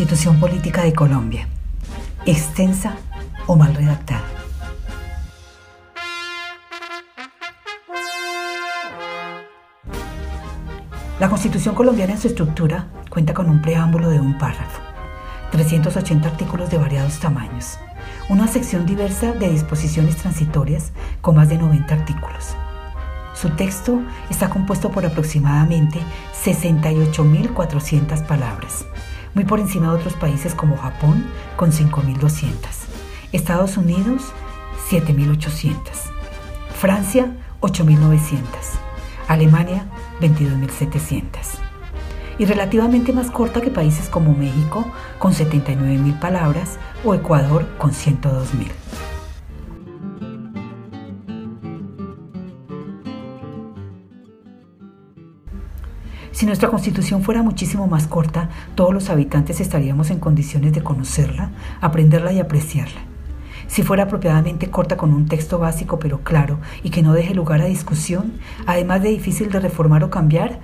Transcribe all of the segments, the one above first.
Constitución Política de Colombia. Extensa o mal redactada. La Constitución colombiana en su estructura cuenta con un preámbulo de un párrafo, 380 artículos de variados tamaños, una sección diversa de disposiciones transitorias con más de 90 artículos. Su texto está compuesto por aproximadamente 68.400 palabras, muy por encima de otros países como Japón con 5.200, Estados Unidos 7.800, Francia 8.900, Alemania 22.700 y relativamente más corta que países como México con 79.000 palabras o Ecuador con 102.000. Si nuestra constitución fuera muchísimo más corta, todos los habitantes estaríamos en condiciones de conocerla, aprenderla y apreciarla. Si fuera apropiadamente corta con un texto básico pero claro y que no deje lugar a discusión, además de difícil de reformar o cambiar,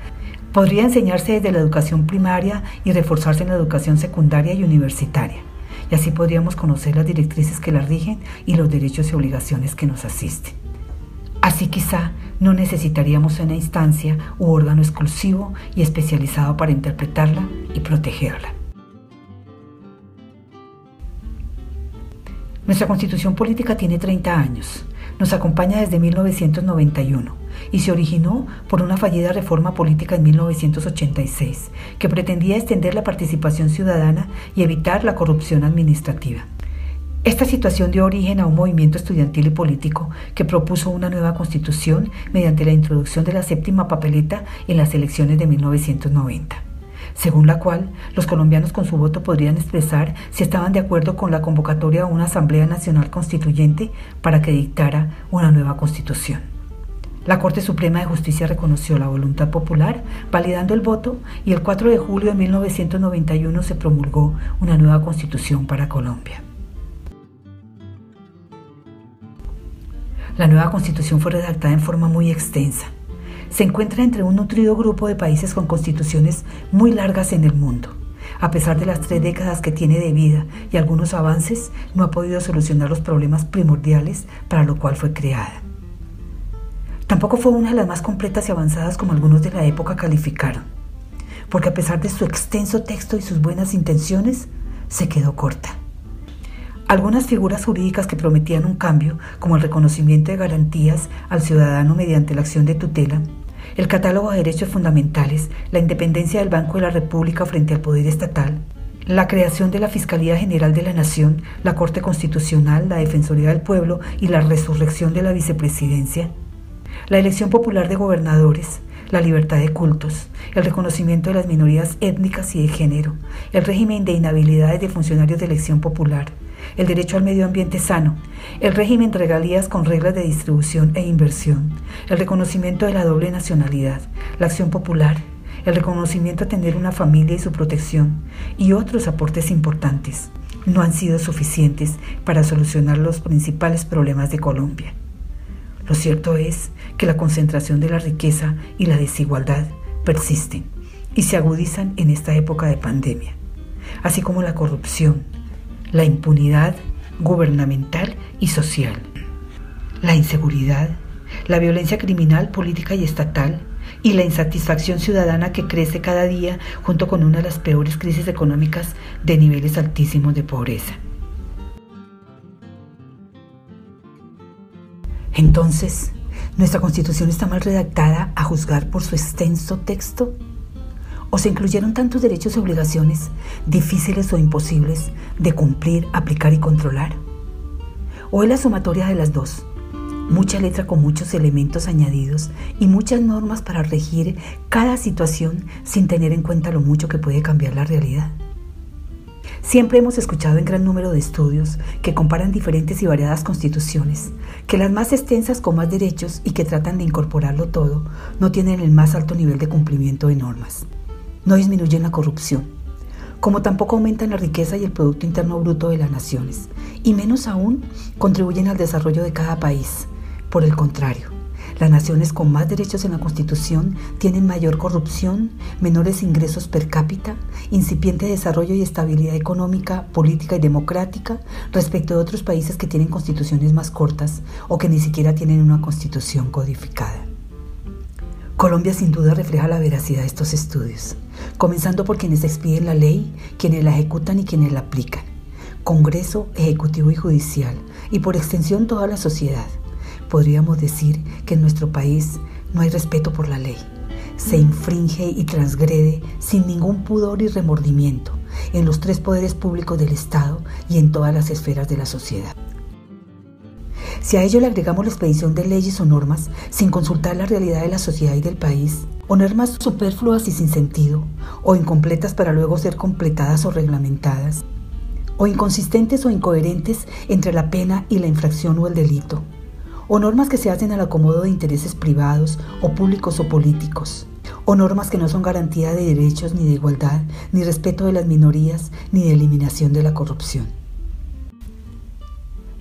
podría enseñarse desde la educación primaria y reforzarse en la educación secundaria y universitaria. Y así podríamos conocer las directrices que la rigen y los derechos y obligaciones que nos asisten. Así quizá no necesitaríamos una instancia u órgano exclusivo y especializado para interpretarla y protegerla. Nuestra constitución política tiene 30 años. Nos acompaña desde 1991 y se originó por una fallida reforma política en 1986 que pretendía extender la participación ciudadana y evitar la corrupción administrativa. Esta situación dio origen a un movimiento estudiantil y político que propuso una nueva constitución mediante la introducción de la séptima papeleta en las elecciones de 1990, según la cual los colombianos con su voto podrían expresar si estaban de acuerdo con la convocatoria a una Asamblea Nacional Constituyente para que dictara una nueva constitución. La Corte Suprema de Justicia reconoció la voluntad popular, validando el voto, y el 4 de julio de 1991 se promulgó una nueva constitución para Colombia. La nueva constitución fue redactada en forma muy extensa. Se encuentra entre un nutrido grupo de países con constituciones muy largas en el mundo. A pesar de las tres décadas que tiene de vida y algunos avances, no ha podido solucionar los problemas primordiales para lo cual fue creada. Tampoco fue una de las más completas y avanzadas como algunos de la época calificaron, porque a pesar de su extenso texto y sus buenas intenciones, se quedó corta. Algunas figuras jurídicas que prometían un cambio, como el reconocimiento de garantías al ciudadano mediante la acción de tutela, el catálogo de derechos fundamentales, la independencia del Banco de la República frente al poder estatal, la creación de la Fiscalía General de la Nación, la Corte Constitucional, la Defensoría del Pueblo y la resurrección de la vicepresidencia, la elección popular de gobernadores, la libertad de cultos, el reconocimiento de las minorías étnicas y de género, el régimen de inhabilidades de funcionarios de elección popular, el derecho al medio ambiente sano, el régimen de regalías con reglas de distribución e inversión, el reconocimiento de la doble nacionalidad, la acción popular, el reconocimiento a tener una familia y su protección y otros aportes importantes no han sido suficientes para solucionar los principales problemas de Colombia. Lo cierto es que la concentración de la riqueza y la desigualdad persisten y se agudizan en esta época de pandemia, así como la corrupción, la impunidad gubernamental y social, la inseguridad, la violencia criminal, política y estatal, y la insatisfacción ciudadana que crece cada día junto con una de las peores crisis económicas de niveles altísimos de pobreza. Entonces, ¿nuestra constitución está mal redactada a juzgar por su extenso texto? ¿O se incluyeron tantos derechos y obligaciones difíciles o imposibles de cumplir, aplicar y controlar? ¿O es la sumatoria de las dos? Mucha letra con muchos elementos añadidos y muchas normas para regir cada situación sin tener en cuenta lo mucho que puede cambiar la realidad. Siempre hemos escuchado en gran número de estudios que comparan diferentes y variadas constituciones, que las más extensas con más derechos y que tratan de incorporarlo todo no tienen el más alto nivel de cumplimiento de normas. No disminuyen la corrupción, como tampoco aumentan la riqueza y el Producto Interno Bruto de las naciones, y menos aún contribuyen al desarrollo de cada país. Por el contrario, Las naciones con más derechos en la Constitución tienen mayor corrupción, menores ingresos per cápita, incipiente desarrollo y estabilidad económica, política y democrática respecto de otros países que tienen constituciones más cortas o que ni siquiera tienen una constitución codificada. Colombia sin duda refleja la veracidad de estos estudios, comenzando por quienes expiden la ley, quienes la ejecutan y quienes la aplican, Congreso, Ejecutivo y Judicial, y por extensión toda la sociedad podríamos decir que en nuestro país no hay respeto por la ley. Se infringe y transgrede sin ningún pudor y remordimiento en los tres poderes públicos del Estado y en todas las esferas de la sociedad. Si a ello le agregamos la expedición de leyes o normas sin consultar la realidad de la sociedad y del país, o normas superfluas y sin sentido, o incompletas para luego ser completadas o reglamentadas, o inconsistentes o incoherentes entre la pena y la infracción o el delito, o normas que se hacen al acomodo de intereses privados o públicos o políticos, o normas que no son garantía de derechos ni de igualdad, ni respeto de las minorías, ni de eliminación de la corrupción.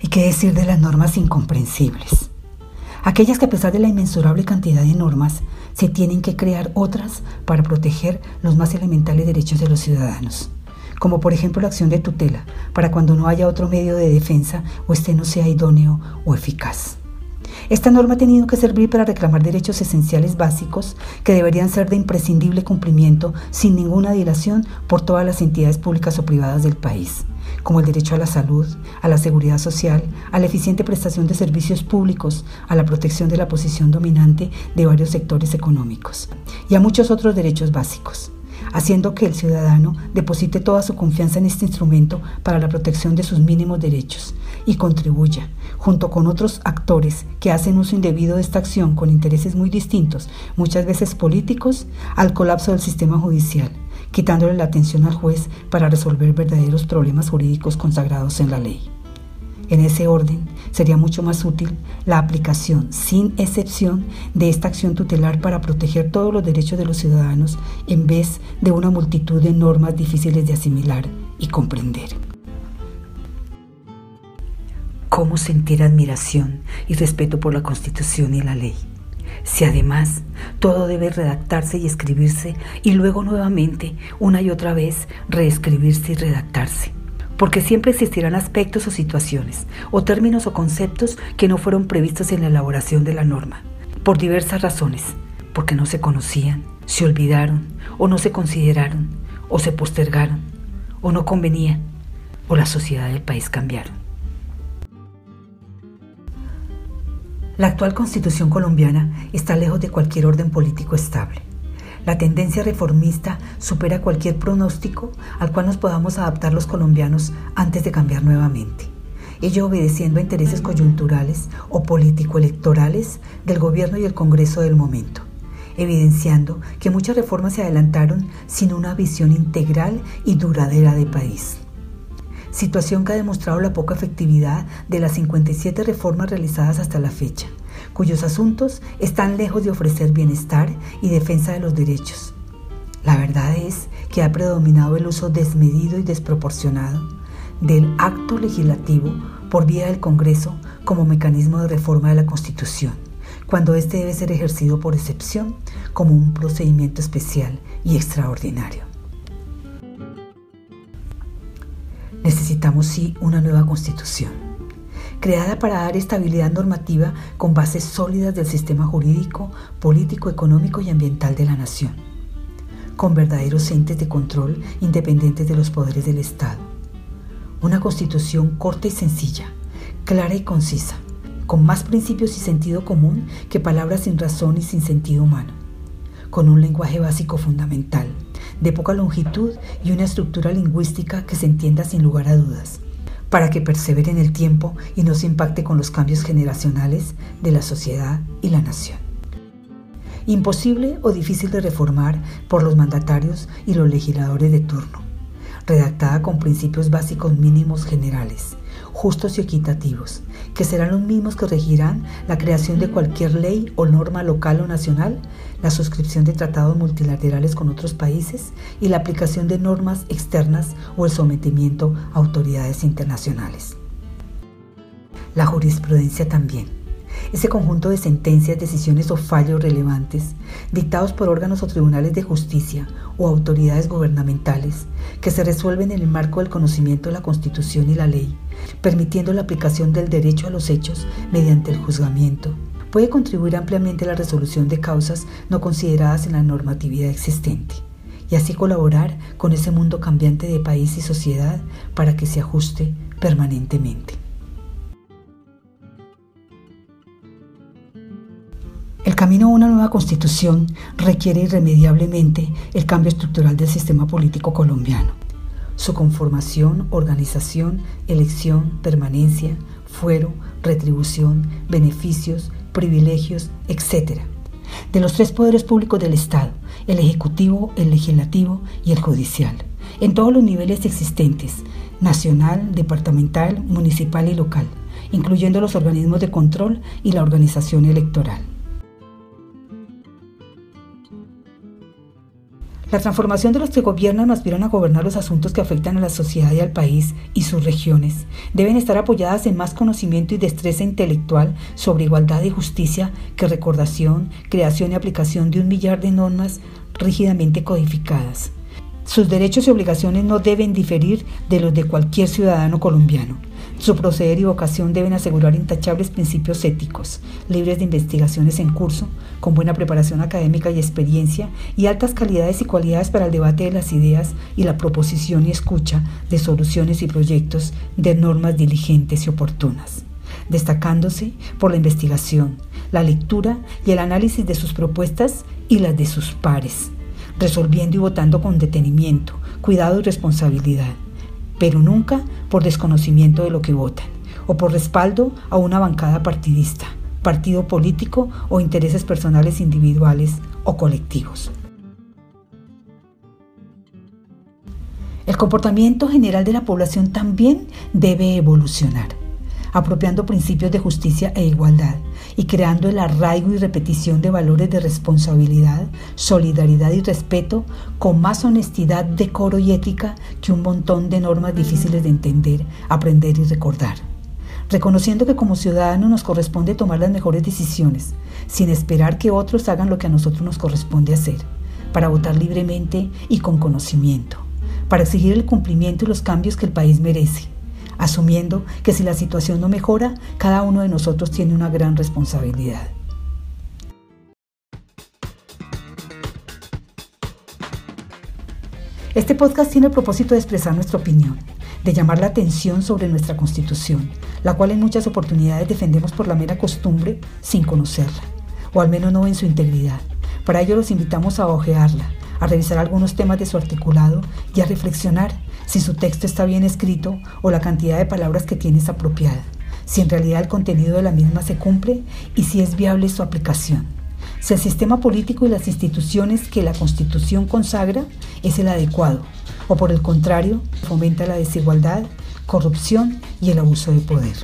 ¿Y qué decir de las normas incomprensibles? Aquellas que a pesar de la inmensurable cantidad de normas, se tienen que crear otras para proteger los más elementales derechos de los ciudadanos, como por ejemplo la acción de tutela, para cuando no haya otro medio de defensa o este no sea idóneo o eficaz. Esta norma ha tenido que servir para reclamar derechos esenciales básicos que deberían ser de imprescindible cumplimiento sin ninguna dilación por todas las entidades públicas o privadas del país, como el derecho a la salud, a la seguridad social, a la eficiente prestación de servicios públicos, a la protección de la posición dominante de varios sectores económicos y a muchos otros derechos básicos haciendo que el ciudadano deposite toda su confianza en este instrumento para la protección de sus mínimos derechos y contribuya, junto con otros actores que hacen uso indebido de esta acción con intereses muy distintos, muchas veces políticos, al colapso del sistema judicial, quitándole la atención al juez para resolver verdaderos problemas jurídicos consagrados en la ley. En ese orden, sería mucho más útil la aplicación sin excepción de esta acción tutelar para proteger todos los derechos de los ciudadanos en vez de una multitud de normas difíciles de asimilar y comprender. ¿Cómo sentir admiración y respeto por la Constitución y la ley? Si además todo debe redactarse y escribirse y luego nuevamente, una y otra vez, reescribirse y redactarse porque siempre existirán aspectos o situaciones, o términos o conceptos que no fueron previstos en la elaboración de la norma, por diversas razones, porque no se conocían, se olvidaron, o no se consideraron, o se postergaron, o no convenía, o la sociedad del país cambiaron. La actual constitución colombiana está lejos de cualquier orden político estable. La tendencia reformista supera cualquier pronóstico al cual nos podamos adaptar los colombianos antes de cambiar nuevamente. Ello obedeciendo a intereses coyunturales o político-electorales del gobierno y el Congreso del momento, evidenciando que muchas reformas se adelantaron sin una visión integral y duradera de país situación que ha demostrado la poca efectividad de las 57 reformas realizadas hasta la fecha, cuyos asuntos están lejos de ofrecer bienestar y defensa de los derechos. La verdad es que ha predominado el uso desmedido y desproporcionado del acto legislativo por vía del Congreso como mecanismo de reforma de la Constitución, cuando éste debe ser ejercido por excepción como un procedimiento especial y extraordinario. Necesitamos sí una nueva Constitución creada para dar estabilidad normativa con bases sólidas del sistema jurídico, político, económico y ambiental de la nación, con verdaderos entes de control independientes de los poderes del Estado. Una constitución corta y sencilla, clara y concisa, con más principios y sentido común que palabras sin razón y sin sentido humano, con un lenguaje básico fundamental, de poca longitud y una estructura lingüística que se entienda sin lugar a dudas para que persevere en el tiempo y no se impacte con los cambios generacionales de la sociedad y la nación. Imposible o difícil de reformar por los mandatarios y los legisladores de turno, redactada con principios básicos mínimos generales, justos y equitativos, que serán los mismos que regirán la creación de cualquier ley o norma local o nacional, la suscripción de tratados multilaterales con otros países y la aplicación de normas externas o el sometimiento a autoridades internacionales. La jurisprudencia también, ese conjunto de sentencias, decisiones o fallos relevantes, dictados por órganos o tribunales de justicia o autoridades gubernamentales, que se resuelven en el marco del conocimiento de la Constitución y la ley, permitiendo la aplicación del derecho a los hechos mediante el juzgamiento, puede contribuir ampliamente a la resolución de causas no consideradas en la normatividad existente y así colaborar con ese mundo cambiante de país y sociedad para que se ajuste permanentemente. El camino a una nueva constitución requiere irremediablemente el cambio estructural del sistema político colombiano. Su conformación, organización, elección, permanencia, fuero, retribución, beneficios, privilegios, etc. De los tres poderes públicos del Estado, el Ejecutivo, el Legislativo y el Judicial, en todos los niveles existentes, nacional, departamental, municipal y local, incluyendo los organismos de control y la organización electoral. La transformación de los que gobiernan o aspiran a gobernar los asuntos que afectan a la sociedad y al país y sus regiones deben estar apoyadas en más conocimiento y destreza intelectual sobre igualdad y justicia que recordación, creación y aplicación de un millar de normas rígidamente codificadas. Sus derechos y obligaciones no deben diferir de los de cualquier ciudadano colombiano. Su proceder y vocación deben asegurar intachables principios éticos, libres de investigaciones en curso, con buena preparación académica y experiencia y altas calidades y cualidades para el debate de las ideas y la proposición y escucha de soluciones y proyectos de normas diligentes y oportunas, destacándose por la investigación, la lectura y el análisis de sus propuestas y las de sus pares, resolviendo y votando con detenimiento, cuidado y responsabilidad pero nunca por desconocimiento de lo que votan o por respaldo a una bancada partidista, partido político o intereses personales individuales o colectivos. El comportamiento general de la población también debe evolucionar apropiando principios de justicia e igualdad y creando el arraigo y repetición de valores de responsabilidad, solidaridad y respeto con más honestidad, decoro y ética que un montón de normas difíciles de entender, aprender y recordar. Reconociendo que como ciudadanos nos corresponde tomar las mejores decisiones, sin esperar que otros hagan lo que a nosotros nos corresponde hacer, para votar libremente y con conocimiento, para exigir el cumplimiento y los cambios que el país merece asumiendo que si la situación no mejora, cada uno de nosotros tiene una gran responsabilidad. Este podcast tiene el propósito de expresar nuestra opinión, de llamar la atención sobre nuestra constitución, la cual en muchas oportunidades defendemos por la mera costumbre sin conocerla, o al menos no en su integridad. Para ello los invitamos a ojearla, a revisar algunos temas de su articulado y a reflexionar si su texto está bien escrito o la cantidad de palabras que tiene es apropiada, si en realidad el contenido de la misma se cumple y si es viable su aplicación, si el sistema político y las instituciones que la Constitución consagra es el adecuado o por el contrario fomenta la desigualdad, corrupción y el abuso de poder.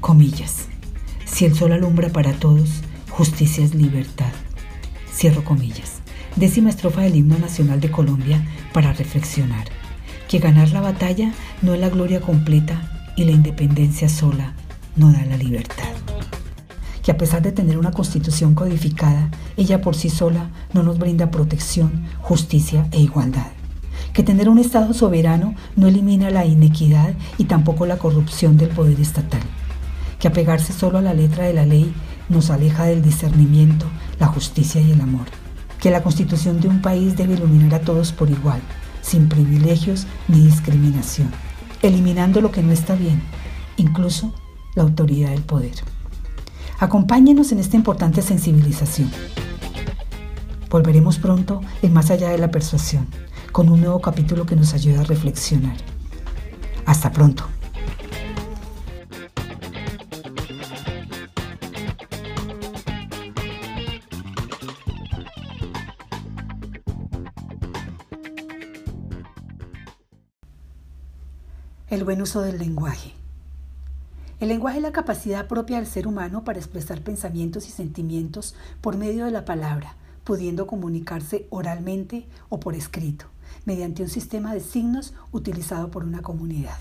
Comillas. Si el sol alumbra para todos, justicia es libertad. Cierro comillas. Décima estrofa del himno nacional de Colombia para reflexionar. Que ganar la batalla no es la gloria completa y la independencia sola no da la libertad. Que a pesar de tener una constitución codificada, ella por sí sola no nos brinda protección, justicia e igualdad. Que tener un Estado soberano no elimina la inequidad y tampoco la corrupción del poder estatal. Que apegarse solo a la letra de la ley nos aleja del discernimiento, la justicia y el amor. Que la constitución de un país debe iluminar a todos por igual, sin privilegios ni discriminación, eliminando lo que no está bien, incluso la autoridad del poder. Acompáñenos en esta importante sensibilización. Volveremos pronto en Más allá de la persuasión, con un nuevo capítulo que nos ayude a reflexionar. Hasta pronto. El buen uso del lenguaje. El lenguaje es la capacidad propia del ser humano para expresar pensamientos y sentimientos por medio de la palabra, pudiendo comunicarse oralmente o por escrito, mediante un sistema de signos utilizado por una comunidad.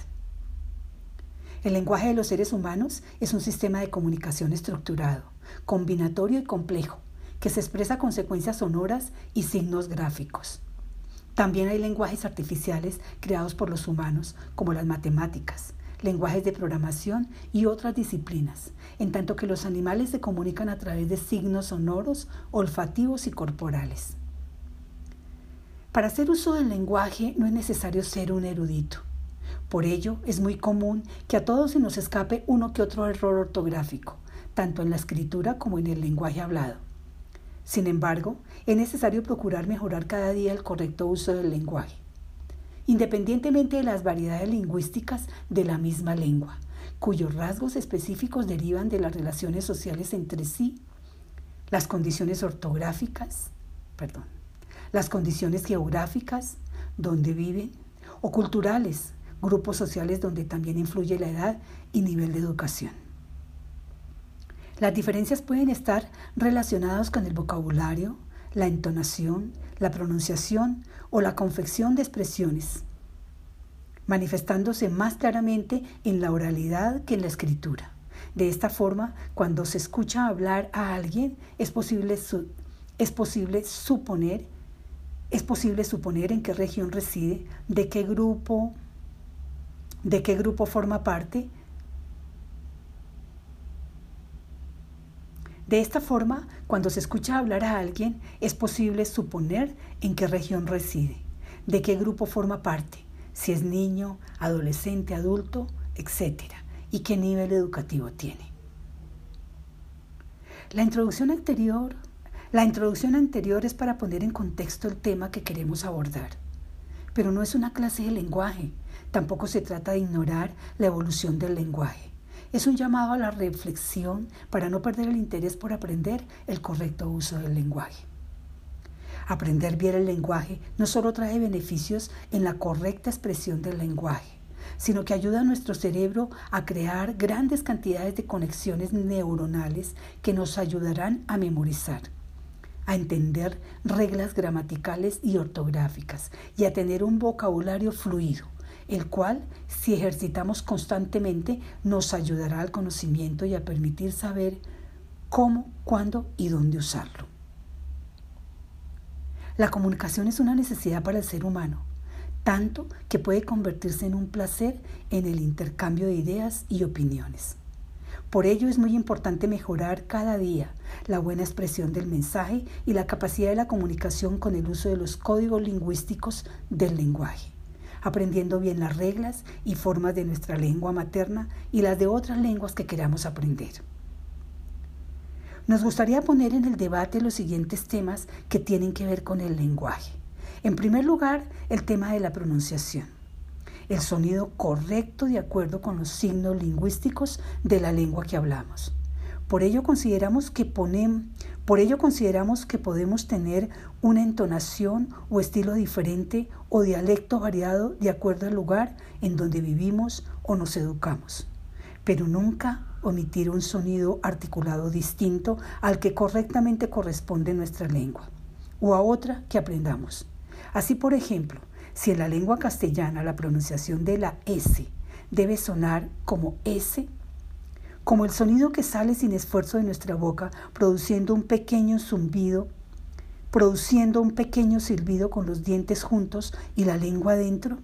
El lenguaje de los seres humanos es un sistema de comunicación estructurado, combinatorio y complejo, que se expresa con secuencias sonoras y signos gráficos. También hay lenguajes artificiales creados por los humanos, como las matemáticas, lenguajes de programación y otras disciplinas, en tanto que los animales se comunican a través de signos sonoros, olfativos y corporales. Para hacer uso del lenguaje no es necesario ser un erudito. Por ello, es muy común que a todos se nos escape uno que otro error ortográfico, tanto en la escritura como en el lenguaje hablado. Sin embargo, es necesario procurar mejorar cada día el correcto uso del lenguaje, independientemente de las variedades lingüísticas de la misma lengua, cuyos rasgos específicos derivan de las relaciones sociales entre sí, las condiciones ortográficas, perdón, las condiciones geográficas donde viven o culturales grupos sociales donde también influye la edad y nivel de educación. Las diferencias pueden estar relacionadas con el vocabulario, la entonación, la pronunciación o la confección de expresiones, manifestándose más claramente en la oralidad que en la escritura. De esta forma, cuando se escucha hablar a alguien, es posible, es posible suponer es posible suponer en qué región reside, de qué grupo de qué grupo forma parte. De esta forma, cuando se escucha hablar a alguien, es posible suponer en qué región reside, de qué grupo forma parte, si es niño, adolescente, adulto, etc. y qué nivel educativo tiene. La introducción anterior, la introducción anterior es para poner en contexto el tema que queremos abordar, pero no es una clase de lenguaje, Tampoco se trata de ignorar la evolución del lenguaje. Es un llamado a la reflexión para no perder el interés por aprender el correcto uso del lenguaje. Aprender bien el lenguaje no solo trae beneficios en la correcta expresión del lenguaje, sino que ayuda a nuestro cerebro a crear grandes cantidades de conexiones neuronales que nos ayudarán a memorizar, a entender reglas gramaticales y ortográficas y a tener un vocabulario fluido el cual, si ejercitamos constantemente, nos ayudará al conocimiento y a permitir saber cómo, cuándo y dónde usarlo. La comunicación es una necesidad para el ser humano, tanto que puede convertirse en un placer en el intercambio de ideas y opiniones. Por ello es muy importante mejorar cada día la buena expresión del mensaje y la capacidad de la comunicación con el uso de los códigos lingüísticos del lenguaje aprendiendo bien las reglas y formas de nuestra lengua materna y las de otras lenguas que queramos aprender. Nos gustaría poner en el debate los siguientes temas que tienen que ver con el lenguaje. En primer lugar, el tema de la pronunciación. El sonido correcto de acuerdo con los signos lingüísticos de la lengua que hablamos. Por ello consideramos que por ello consideramos que podemos tener una entonación o estilo diferente o dialecto variado de acuerdo al lugar en donde vivimos o nos educamos, pero nunca omitir un sonido articulado distinto al que correctamente corresponde nuestra lengua o a otra que aprendamos. Así, por ejemplo, si en la lengua castellana la pronunciación de la S debe sonar como S, como el sonido que sale sin esfuerzo de nuestra boca, produciendo un pequeño zumbido, produciendo un pequeño silbido con los dientes juntos y la lengua adentro.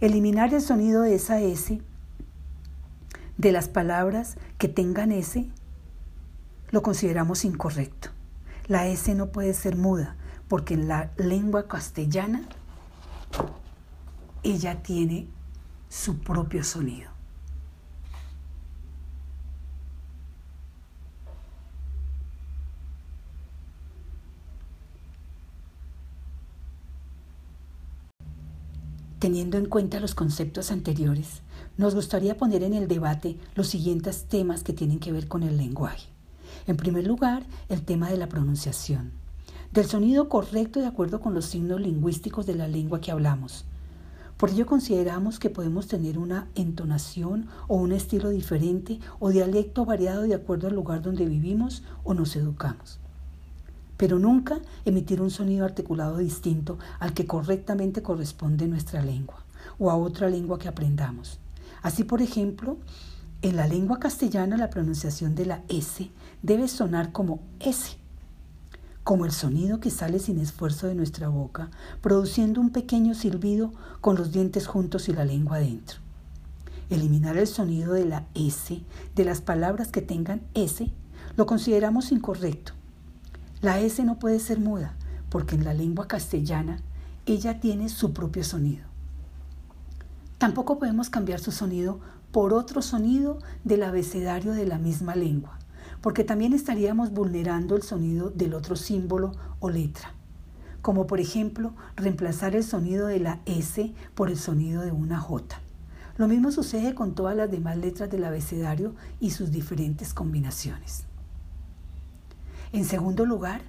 Eliminar el sonido de esa S de las palabras que tengan S lo consideramos incorrecto. La S no puede ser muda porque en la lengua castellana ella tiene su propio sonido. Teniendo en cuenta los conceptos anteriores, nos gustaría poner en el debate los siguientes temas que tienen que ver con el lenguaje. En primer lugar, el tema de la pronunciación, del sonido correcto de acuerdo con los signos lingüísticos de la lengua que hablamos. Por ello consideramos que podemos tener una entonación o un estilo diferente o dialecto variado de acuerdo al lugar donde vivimos o nos educamos pero nunca emitir un sonido articulado distinto al que correctamente corresponde nuestra lengua o a otra lengua que aprendamos. Así, por ejemplo, en la lengua castellana la pronunciación de la S debe sonar como S, como el sonido que sale sin esfuerzo de nuestra boca, produciendo un pequeño silbido con los dientes juntos y la lengua adentro. Eliminar el sonido de la S de las palabras que tengan S lo consideramos incorrecto. La S no puede ser muda porque en la lengua castellana ella tiene su propio sonido. Tampoco podemos cambiar su sonido por otro sonido del abecedario de la misma lengua porque también estaríamos vulnerando el sonido del otro símbolo o letra, como por ejemplo reemplazar el sonido de la S por el sonido de una J. Lo mismo sucede con todas las demás letras del abecedario y sus diferentes combinaciones. En segundo lugar,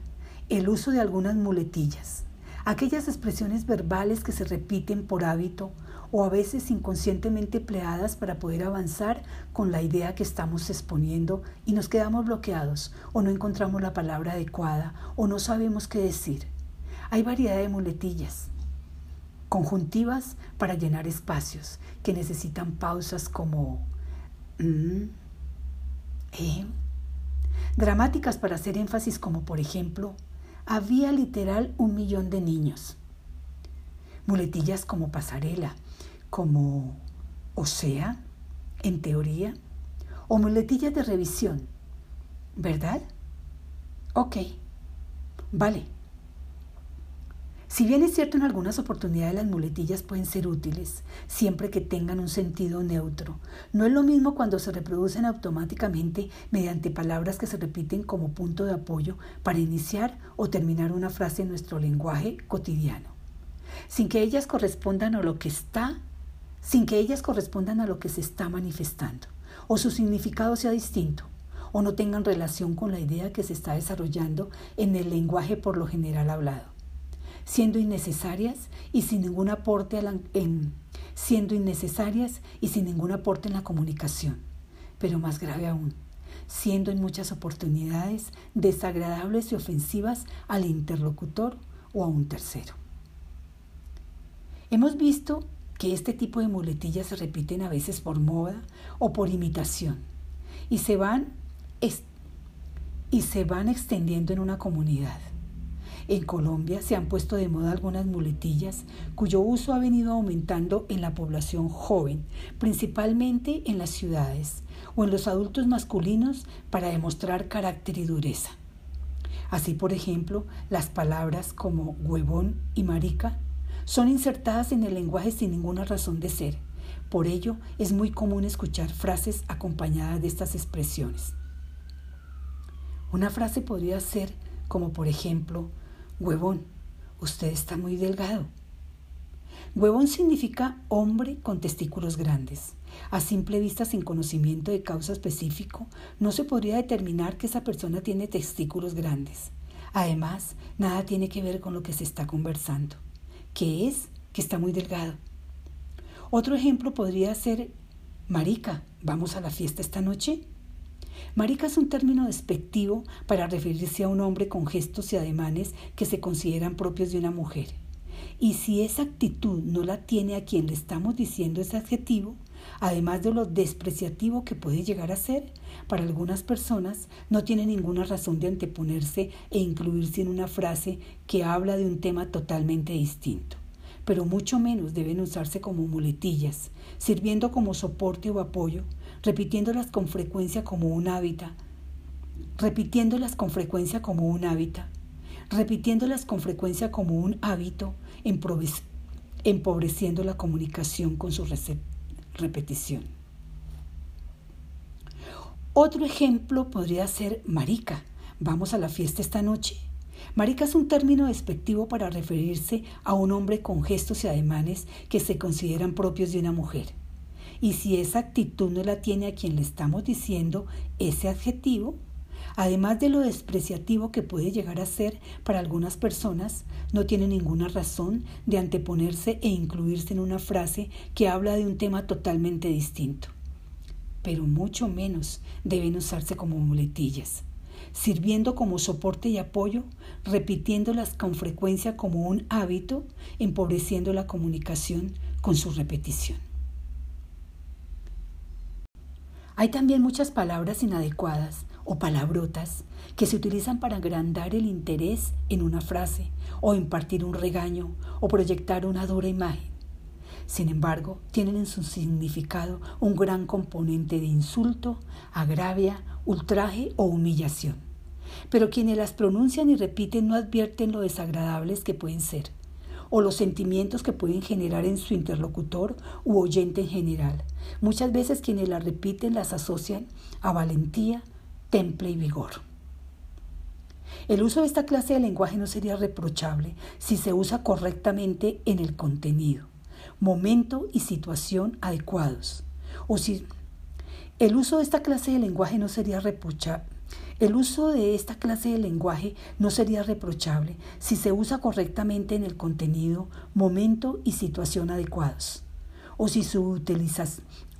el uso de algunas muletillas, aquellas expresiones verbales que se repiten por hábito o a veces inconscientemente empleadas para poder avanzar con la idea que estamos exponiendo y nos quedamos bloqueados o no encontramos la palabra adecuada o no sabemos qué decir. Hay variedad de muletillas, conjuntivas para llenar espacios que necesitan pausas como mm, eh, dramáticas para hacer énfasis como por ejemplo había literal un millón de niños. Muletillas como pasarela, como o sea, en teoría, o muletillas de revisión, ¿verdad? Ok, vale. Si bien es cierto en algunas oportunidades las muletillas pueden ser útiles, siempre que tengan un sentido neutro, no es lo mismo cuando se reproducen automáticamente mediante palabras que se repiten como punto de apoyo para iniciar o terminar una frase en nuestro lenguaje cotidiano, sin que ellas correspondan a lo que está sin que ellas correspondan a lo que se está manifestando, o su significado sea distinto, o no tengan relación con la idea que se está desarrollando en el lenguaje por lo general hablado, siendo innecesarias y sin ningún aporte en, siendo innecesarias y sin ningún aporte en la comunicación, pero más grave aún, siendo en muchas oportunidades desagradables y ofensivas al interlocutor o a un tercero. Hemos visto que este tipo de muletillas se repiten a veces por moda o por imitación y se van, y se van extendiendo en una comunidad. En Colombia se han puesto de moda algunas muletillas cuyo uso ha venido aumentando en la población joven, principalmente en las ciudades o en los adultos masculinos para demostrar carácter y dureza. Así, por ejemplo, las palabras como huevón y marica son insertadas en el lenguaje sin ninguna razón de ser. Por ello, es muy común escuchar frases acompañadas de estas expresiones. Una frase podría ser como por ejemplo, huevón, usted está muy delgado. Huevón significa hombre con testículos grandes. A simple vista, sin conocimiento de causa específico, no se podría determinar que esa persona tiene testículos grandes. Además, nada tiene que ver con lo que se está conversando que es que está muy delgado. Otro ejemplo podría ser marica, ¿vamos a la fiesta esta noche? Marica es un término despectivo para referirse a un hombre con gestos y ademanes que se consideran propios de una mujer. Y si esa actitud no la tiene a quien le estamos diciendo ese adjetivo, además de lo despreciativo que puede llegar a ser, para algunas personas no tiene ninguna razón de anteponerse e incluirse en una frase que habla de un tema totalmente distinto, pero mucho menos deben usarse como muletillas, sirviendo como soporte o apoyo, repitiéndolas con frecuencia como un hábitat, repitiéndolas con frecuencia como un hábitat, repitiéndolas con frecuencia como un hábito, empobreciendo la comunicación con su repetición. Otro ejemplo podría ser marica. ¿Vamos a la fiesta esta noche? Marica es un término despectivo para referirse a un hombre con gestos y ademanes que se consideran propios de una mujer. Y si esa actitud no la tiene a quien le estamos diciendo ese adjetivo, Además de lo despreciativo que puede llegar a ser para algunas personas, no tiene ninguna razón de anteponerse e incluirse en una frase que habla de un tema totalmente distinto. Pero mucho menos deben usarse como muletillas, sirviendo como soporte y apoyo, repitiéndolas con frecuencia como un hábito, empobreciendo la comunicación con su repetición. Hay también muchas palabras inadecuadas o palabrotas que se utilizan para agrandar el interés en una frase o impartir un regaño o proyectar una dura imagen. Sin embargo, tienen en su significado un gran componente de insulto, agravia, ultraje o humillación. Pero quienes las pronuncian y repiten no advierten lo desagradables que pueden ser, o los sentimientos que pueden generar en su interlocutor u oyente en general. Muchas veces quienes las repiten las asocian a valentía, temple y vigor. El uso de esta clase de lenguaje no sería reprochable si se usa correctamente en el contenido momento y situación adecuados. O si el uso de esta clase de lenguaje no sería reprochable, el uso de esta clase de lenguaje no sería reprochable si se usa correctamente en el contenido, momento y situación adecuados, o si su,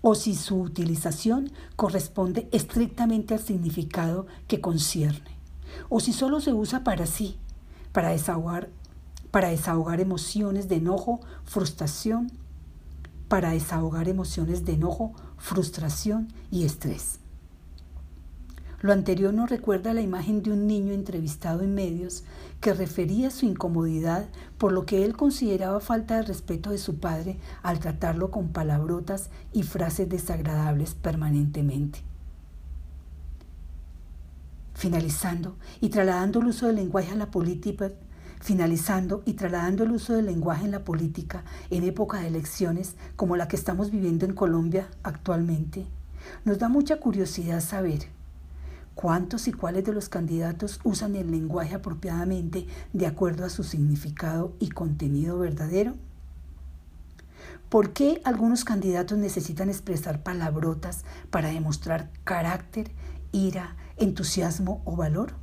o si su utilización corresponde estrictamente al significado que concierne, o si solo se usa para sí, para desahogar para desahogar emociones de enojo, frustración, para desahogar emociones de enojo, frustración y estrés. Lo anterior nos recuerda la imagen de un niño entrevistado en medios que refería su incomodidad por lo que él consideraba falta de respeto de su padre al tratarlo con palabrotas y frases desagradables permanentemente. Finalizando y trasladando el uso del lenguaje a la política, finalizando y trasladando el uso del lenguaje en la política en época de elecciones como la que estamos viviendo en Colombia actualmente, nos da mucha curiosidad saber cuántos y cuáles de los candidatos usan el lenguaje apropiadamente de acuerdo a su significado y contenido verdadero. ¿Por qué algunos candidatos necesitan expresar palabrotas para demostrar carácter, ira, entusiasmo o valor?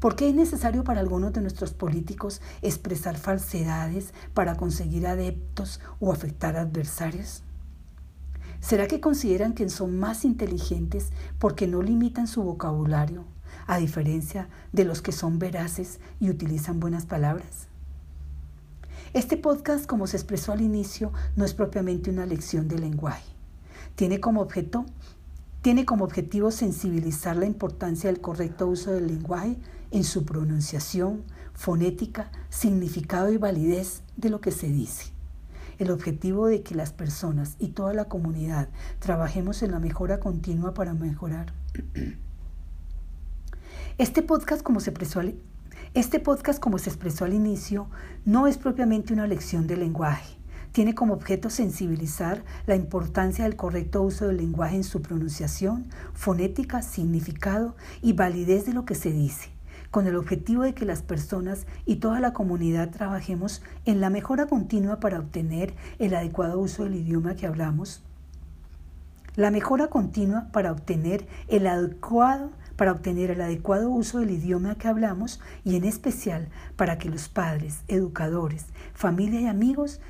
¿Por qué es necesario para algunos de nuestros políticos expresar falsedades para conseguir adeptos o afectar adversarios? ¿Será que consideran que son más inteligentes porque no limitan su vocabulario, a diferencia de los que son veraces y utilizan buenas palabras? Este podcast, como se expresó al inicio, no es propiamente una lección de lenguaje. Tiene como objeto tiene como objetivo sensibilizar la importancia del correcto uso del lenguaje en su pronunciación, fonética, significado y validez de lo que se dice. El objetivo de que las personas y toda la comunidad trabajemos en la mejora continua para mejorar. Este podcast, como se expresó al, este podcast, como se expresó al inicio, no es propiamente una lección de lenguaje tiene como objeto sensibilizar la importancia del correcto uso del lenguaje en su pronunciación, fonética, significado y validez de lo que se dice, con el objetivo de que las personas y toda la comunidad trabajemos en la mejora continua para obtener el adecuado uso del idioma que hablamos. La mejora continua para obtener el adecuado para obtener el adecuado uso del idioma que hablamos y en especial para que los padres, educadores, familia y amigos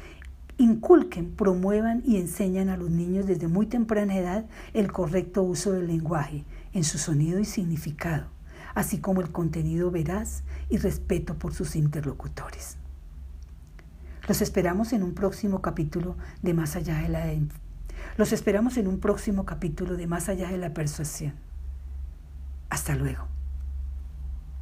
inculquen, promuevan y enseñan a los niños desde muy temprana edad el correcto uso del lenguaje en su sonido y significado, así como el contenido veraz y respeto por sus interlocutores. Los esperamos en un próximo capítulo de Más allá de la Los esperamos en un próximo capítulo de Más allá de la persuasión. Hasta luego.